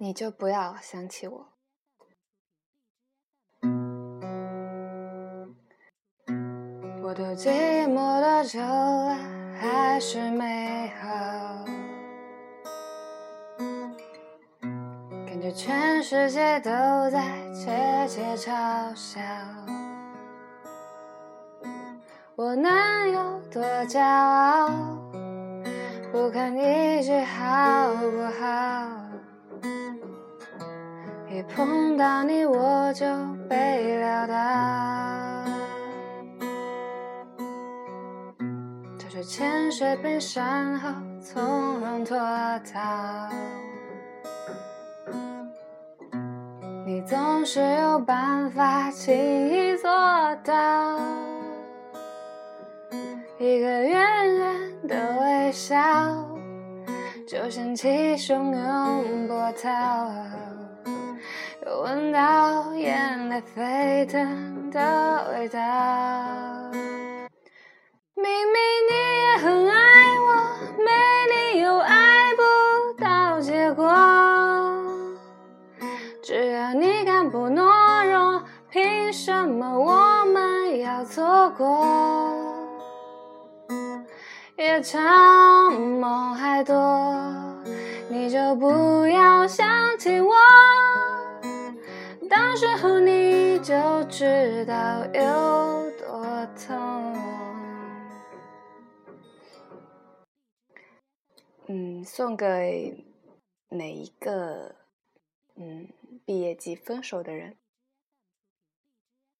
你就不要想起我。我都寂寞多久了，还是没好？感觉全世界都在窃窃嘲笑，我能有多骄傲？不堪一击好不好？一碰到你我就被撂倒，这是潜水被伤后从容脱逃。你总是有办法轻易做到，一个远远的微笑，就掀起汹涌波涛，又闻到眼泪沸腾的味道。明明你也很爱我，没理由爱不到结果。只要你敢不懦弱，凭什么我们要错过？夜长，不要想起我，到时候你就知道有多痛。嗯，送给每一个嗯毕业季分手的人。